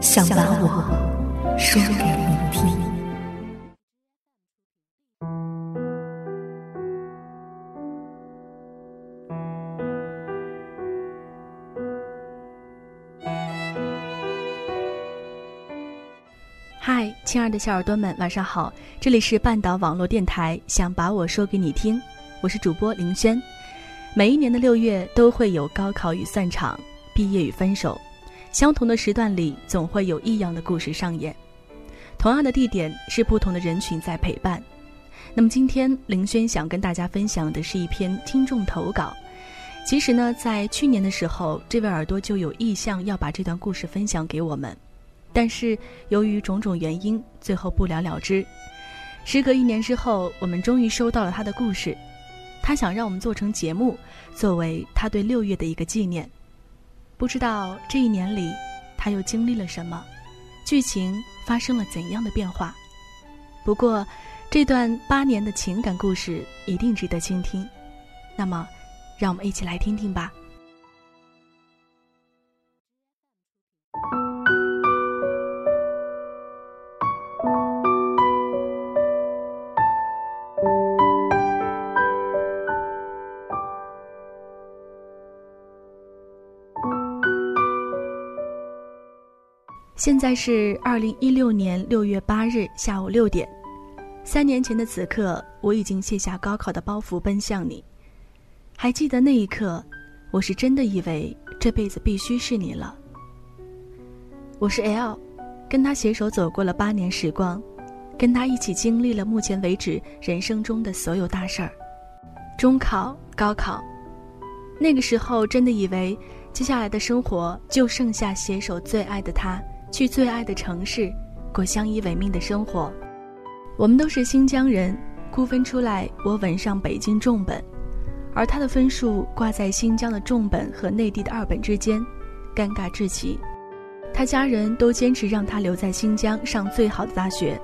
想把我。说给你听。嗨，亲爱的小耳朵们，晚上好！这里是半岛网络电台，想把我说给你听，我是主播林轩。每一年的六月都会有高考与散场、毕业与分手，相同的时段里，总会有异样的故事上演。同样的地点是不同的人群在陪伴。那么今天林轩想跟大家分享的是一篇听众投稿。其实呢，在去年的时候，这位耳朵就有意向要把这段故事分享给我们，但是由于种种原因，最后不了了之。时隔一年之后，我们终于收到了他的故事。他想让我们做成节目，作为他对六月的一个纪念。不知道这一年里，他又经历了什么？剧情。发生了怎样的变化？不过，这段八年的情感故事一定值得倾听。那么，让我们一起来听听吧。现在是二零一六年六月八日下午六点，三年前的此刻，我已经卸下高考的包袱奔向你。还记得那一刻，我是真的以为这辈子必须是你了。我是 L，跟他携手走过了八年时光，跟他一起经历了目前为止人生中的所有大事儿，中考、高考，那个时候真的以为接下来的生活就剩下携手最爱的他。去最爱的城市，过相依为命的生活。我们都是新疆人，估分出来我稳上北京重本，而他的分数挂在新疆的重本和内地的二本之间，尴尬至极。他家人都坚持让他留在新疆上最好的大学。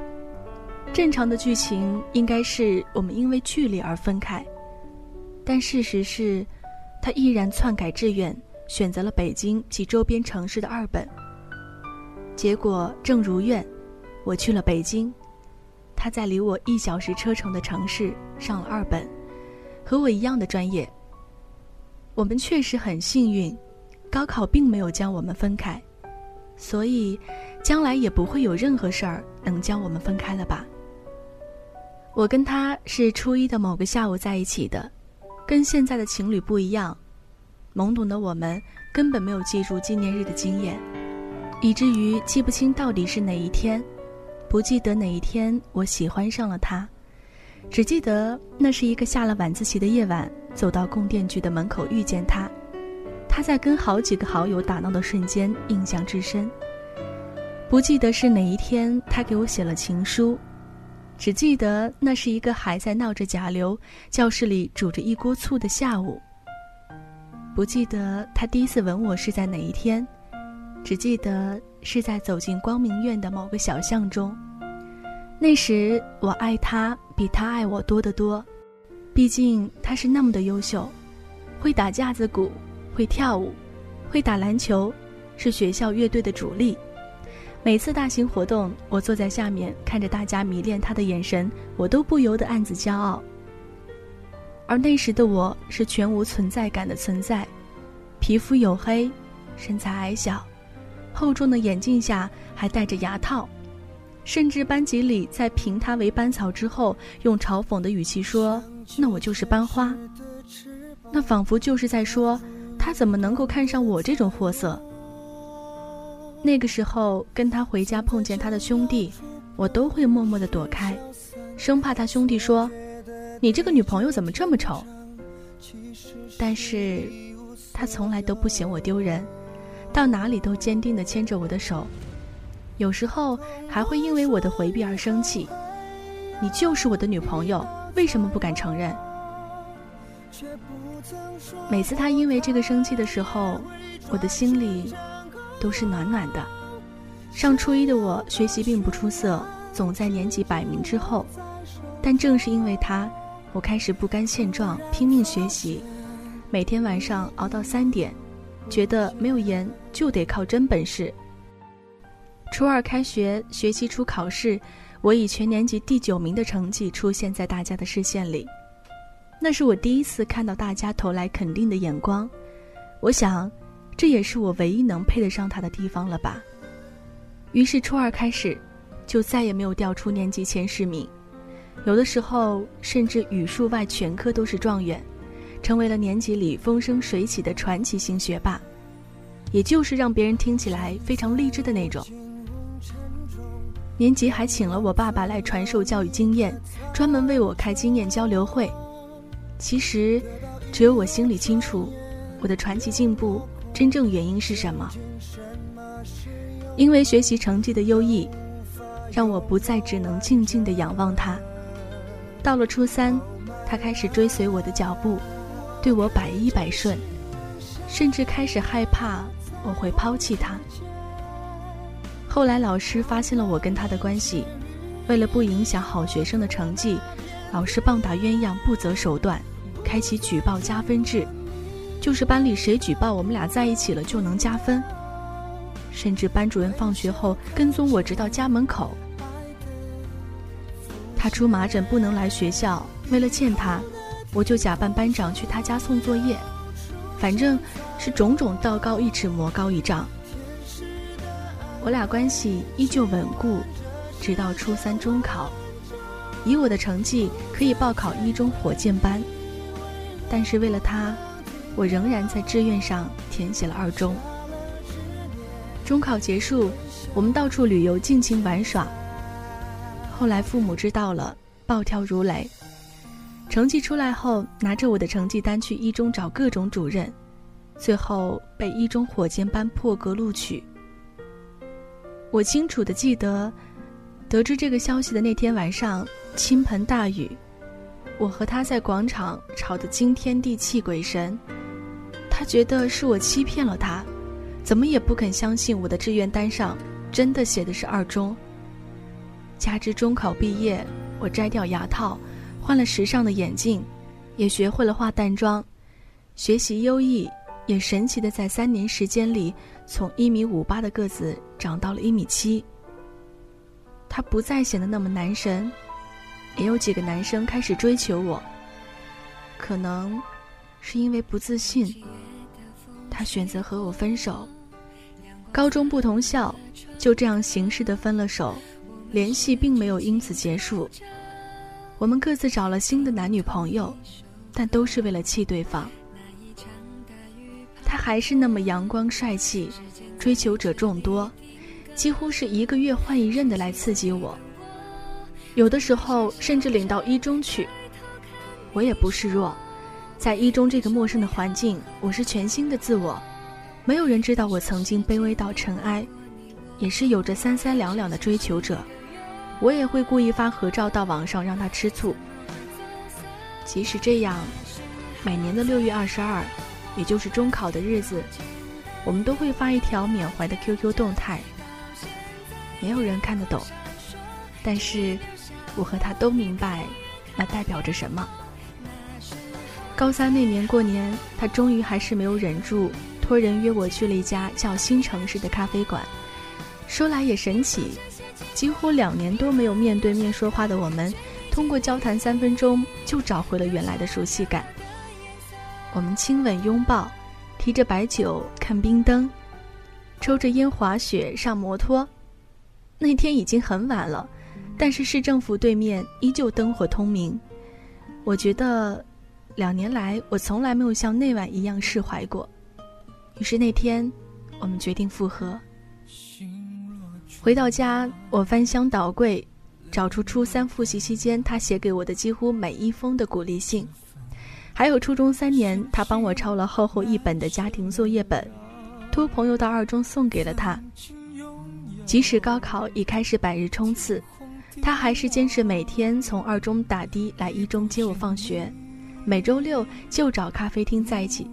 正常的剧情应该是我们因为距离而分开，但事实是，他毅然篡改志愿，选择了北京及周边城市的二本。结果正如愿，我去了北京，他在离我一小时车程的城市上了二本，和我一样的专业。我们确实很幸运，高考并没有将我们分开，所以将来也不会有任何事儿能将我们分开了吧。我跟他是初一的某个下午在一起的，跟现在的情侣不一样，懵懂的我们根本没有记住纪念日的经验。以至于记不清到底是哪一天，不记得哪一天我喜欢上了他，只记得那是一个下了晚自习的夜晚，走到供电局的门口遇见他，他在跟好几个好友打闹的瞬间印象至深。不记得是哪一天他给我写了情书，只记得那是一个还在闹着甲流、教室里煮着一锅醋的下午。不记得他第一次吻我是在哪一天。只记得是在走进光明院的某个小巷中，那时我爱他比他爱我多得多，毕竟他是那么的优秀，会打架子鼓，会跳舞，会打篮球，是学校乐队的主力。每次大型活动，我坐在下面看着大家迷恋他的眼神，我都不由得暗自骄傲。而那时的我是全无存在感的存在，皮肤黝黑，身材矮小。厚重的眼镜下还戴着牙套，甚至班级里在评他为班草之后，用嘲讽的语气说：“那我就是班花。”那仿佛就是在说，他怎么能够看上我这种货色？那个时候跟他回家碰见他的兄弟，我都会默默的躲开，生怕他兄弟说：“你这个女朋友怎么这么丑？”但是，他从来都不嫌我丢人，到哪里都坚定的牵着我的手。有时候还会因为我的回避而生气。你就是我的女朋友，为什么不敢承认？每次他因为这个生气的时候，我的心里都是暖暖的。上初一的我学习并不出色，总在年级百名之后。但正是因为他，我开始不甘现状，拼命学习，每天晚上熬到三点，觉得没有盐就得靠真本事。初二开学，学期初考试，我以全年级第九名的成绩出现在大家的视线里。那是我第一次看到大家投来肯定的眼光，我想，这也是我唯一能配得上他的地方了吧。于是初二开始，就再也没有掉出年级前十名，有的时候甚至语数外全科都是状元，成为了年级里风生水起的传奇型学霸，也就是让别人听起来非常励志的那种。年级还请了我爸爸来传授教育经验，专门为我开经验交流会。其实，只有我心里清楚，我的传奇进步真正原因是什么。因为学习成绩的优异，让我不再只能静静的仰望他。到了初三，他开始追随我的脚步，对我百依百顺，甚至开始害怕我会抛弃他。后来老师发现了我跟他的关系，为了不影响好学生的成绩，老师棒打鸳鸯不择手段，开启举报加分制，就是班里谁举报我们俩在一起了就能加分。甚至班主任放学后跟踪我直到家门口。他出麻疹不能来学校，为了见他，我就假扮班长去他家送作业，反正是种种道高一尺魔高一丈。我俩关系依旧稳固，直到初三中考，以我的成绩可以报考一中火箭班。但是为了他，我仍然在志愿上填写了二中。中考结束，我们到处旅游，尽情玩耍。后来父母知道了，暴跳如雷。成绩出来后，拿着我的成绩单去一中找各种主任，最后被一中火箭班破格录取。我清楚的记得，得知这个消息的那天晚上，倾盆大雨，我和他在广场吵得惊天地泣鬼神。他觉得是我欺骗了他，怎么也不肯相信我的志愿单上真的写的是二中。加之中考毕业，我摘掉牙套，换了时尚的眼镜，也学会了化淡妆，学习优异。也神奇的在三年时间里，从一米五八的个子长到了一米七。他不再显得那么男神，也有几个男生开始追求我。可能是因为不自信，他选择和我分手。高中不同校，就这样形式的分了手，联系并没有因此结束。我们各自找了新的男女朋友，但都是为了气对方。他还是那么阳光帅气，追求者众多，几乎是一个月换一任的来刺激我。有的时候甚至领到一中去，我也不示弱。在一中这个陌生的环境，我是全新的自我，没有人知道我曾经卑微到尘埃，也是有着三三两两的追求者。我也会故意发合照到网上让他吃醋。即使这样，每年的六月二十二。也就是中考的日子，我们都会发一条缅怀的 QQ 动态。没有人看得懂，但是我和他都明白，那代表着什么。高三那年过年，他终于还是没有忍住，托人约我去了一家叫新城市的咖啡馆。说来也神奇，几乎两年多没有面对面说话的我们，通过交谈三分钟就找回了原来的熟悉感。我们亲吻拥抱，提着白酒看冰灯，抽着烟滑雪上摩托，那天已经很晚了，但是市政府对面依旧灯火通明。我觉得，两年来我从来没有像那晚一样释怀过。于是那天，我们决定复合。回到家，我翻箱倒柜，找出初三复习期间他写给我的几乎每一封的鼓励信，还有初中三年他帮我抄了厚厚一本的家庭作业本，托朋友到二中送给了他。即使高考已开始百日冲刺，他还是坚持每天从二中打的来一中接我放学，每周六就找咖啡厅在一起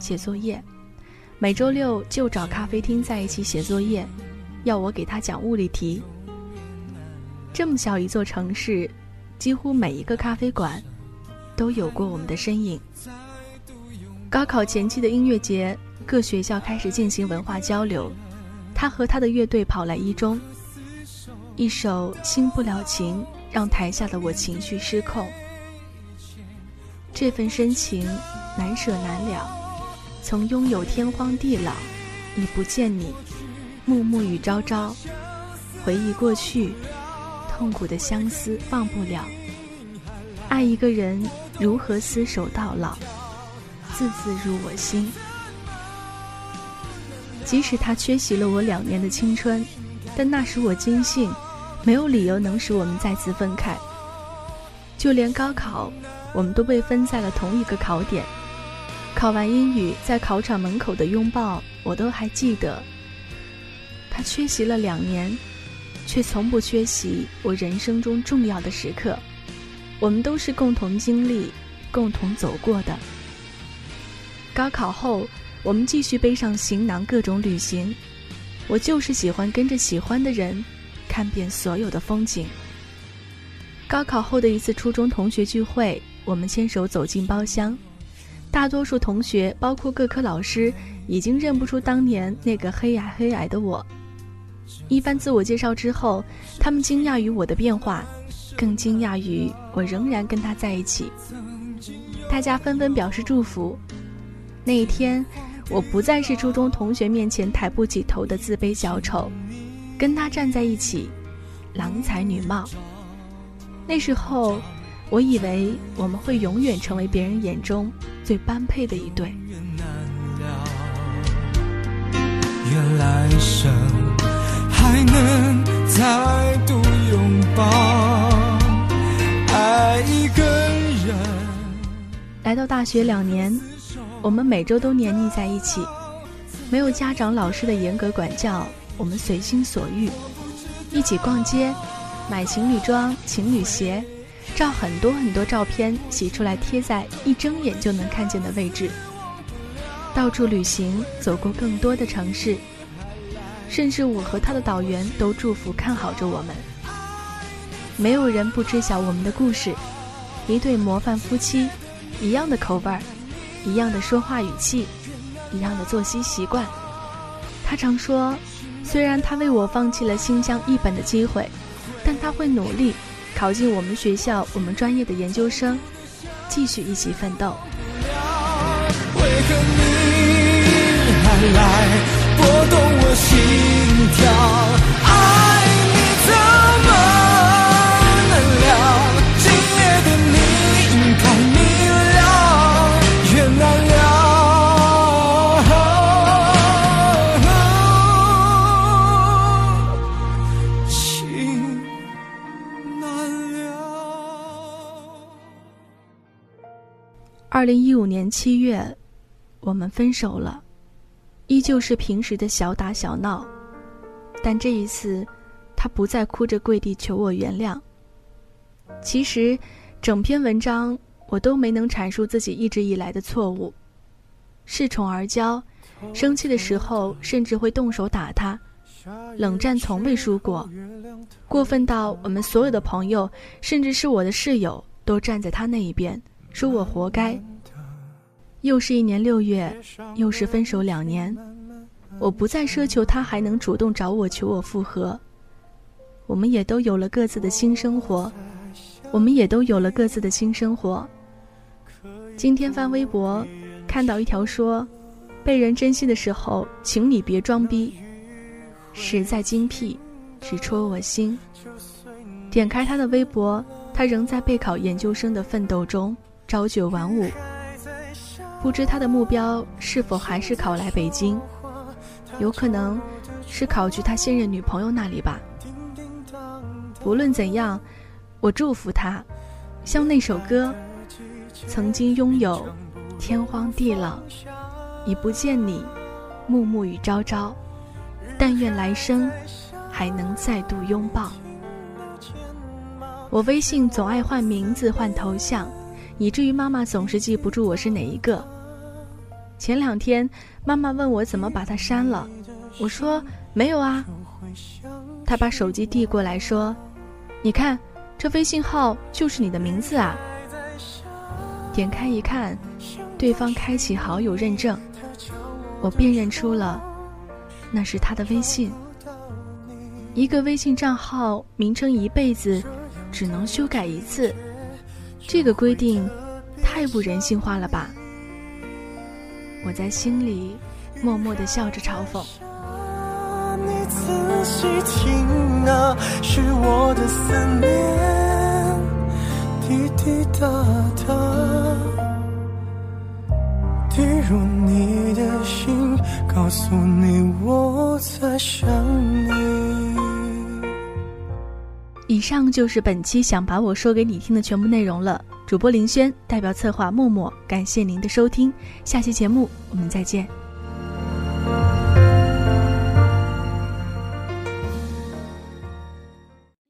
写作业，每周六就找咖啡厅在一起写作业。要我给他讲物理题。这么小一座城市，几乎每一个咖啡馆都有过我们的身影。高考前期的音乐节，各学校开始进行文化交流，他和他的乐队跑来一中。一首《新不了情》让台下的我情绪失控。这份深情难舍难了，从拥有天荒地老，已不见你。暮暮与朝朝，回忆过去，痛苦的相思忘不了。爱一个人，如何厮守到老，字字入我心。即使他缺席了我两年的青春，但那时我坚信，没有理由能使我们再次分开。就连高考，我们都被分在了同一个考点。考完英语，在考场门口的拥抱，我都还记得。他缺席了两年，却从不缺席我人生中重要的时刻。我们都是共同经历、共同走过的。高考后，我们继续背上行囊，各种旅行。我就是喜欢跟着喜欢的人，看遍所有的风景。高考后的一次初中同学聚会，我们牵手走进包厢，大多数同学，包括各科老师，已经认不出当年那个黑矮黑矮的我。一番自我介绍之后，他们惊讶于我的变化，更惊讶于我仍然跟他在一起。大家纷纷表示祝福。那一天，我不再是初中同学面前抬不起头的自卑小丑，跟他站在一起，郎才女貌。那时候，我以为我们会永远成为别人眼中最般配的一对。原来生。还能再度拥抱爱一个人。来到大学两年，我们每周都黏腻在一起，没有家长老师的严格管教，我们随心所欲，一起逛街，买情侣装、情侣鞋，照很多很多照片，洗出来贴在一睁眼就能看见的位置，到处旅行，走过更多的城市。甚至我和他的导员都祝福看好着我们。没有人不知晓我们的故事，一对模范夫妻，一样的口味儿，一样的说话语气，一样的作息习惯。他常说，虽然他为我放弃了新疆一本的机会，但他会努力考进我们学校我们专业的研究生，继续一起奋斗。二零一五年七月，我们分手了。依旧是平时的小打小闹，但这一次，他不再哭着跪地求我原谅。其实，整篇文章我都没能阐述自己一直以来的错误。恃宠而骄，生气的时候甚至会动手打他，冷战从未输过，过分到我们所有的朋友，甚至是我的室友，都站在他那一边，说我活该。又是一年六月，又是分手两年，我不再奢求他还能主动找我求我复合。我们也都有了各自的新生活，我们也都有了各自的新生活。今天翻微博，看到一条说：“被人珍惜的时候，请你别装逼。”实在精辟，直戳我心。点开他的微博，他仍在备考研究生的奋斗中，朝九晚五。不知他的目标是否还是考来北京？有可能是考去他现任女朋友那里吧。无论怎样，我祝福他，像那首歌，曾经拥有天荒地老，已不见你，暮暮与朝朝，但愿来生还能再度拥抱。我微信总爱换名字换头像，以至于妈妈总是记不住我是哪一个。前两天，妈妈问我怎么把它删了，我说没有啊。她把手机递过来说：“你看，这微信号就是你的名字啊。”点开一看，对方开启好友认证，我辨认出了，那是他的微信。一个微信账号名称一辈子只能修改一次，这个规定太不人性化了吧？我在心里默默的笑着嘲讽。你仔细听啊，是我的思念，滴滴答答，滴入你的心，告诉你我在想你。以上就是本期想把我说给你听的全部内容了。主播林轩代表策划默默，感谢您的收听，下期节目我们再见。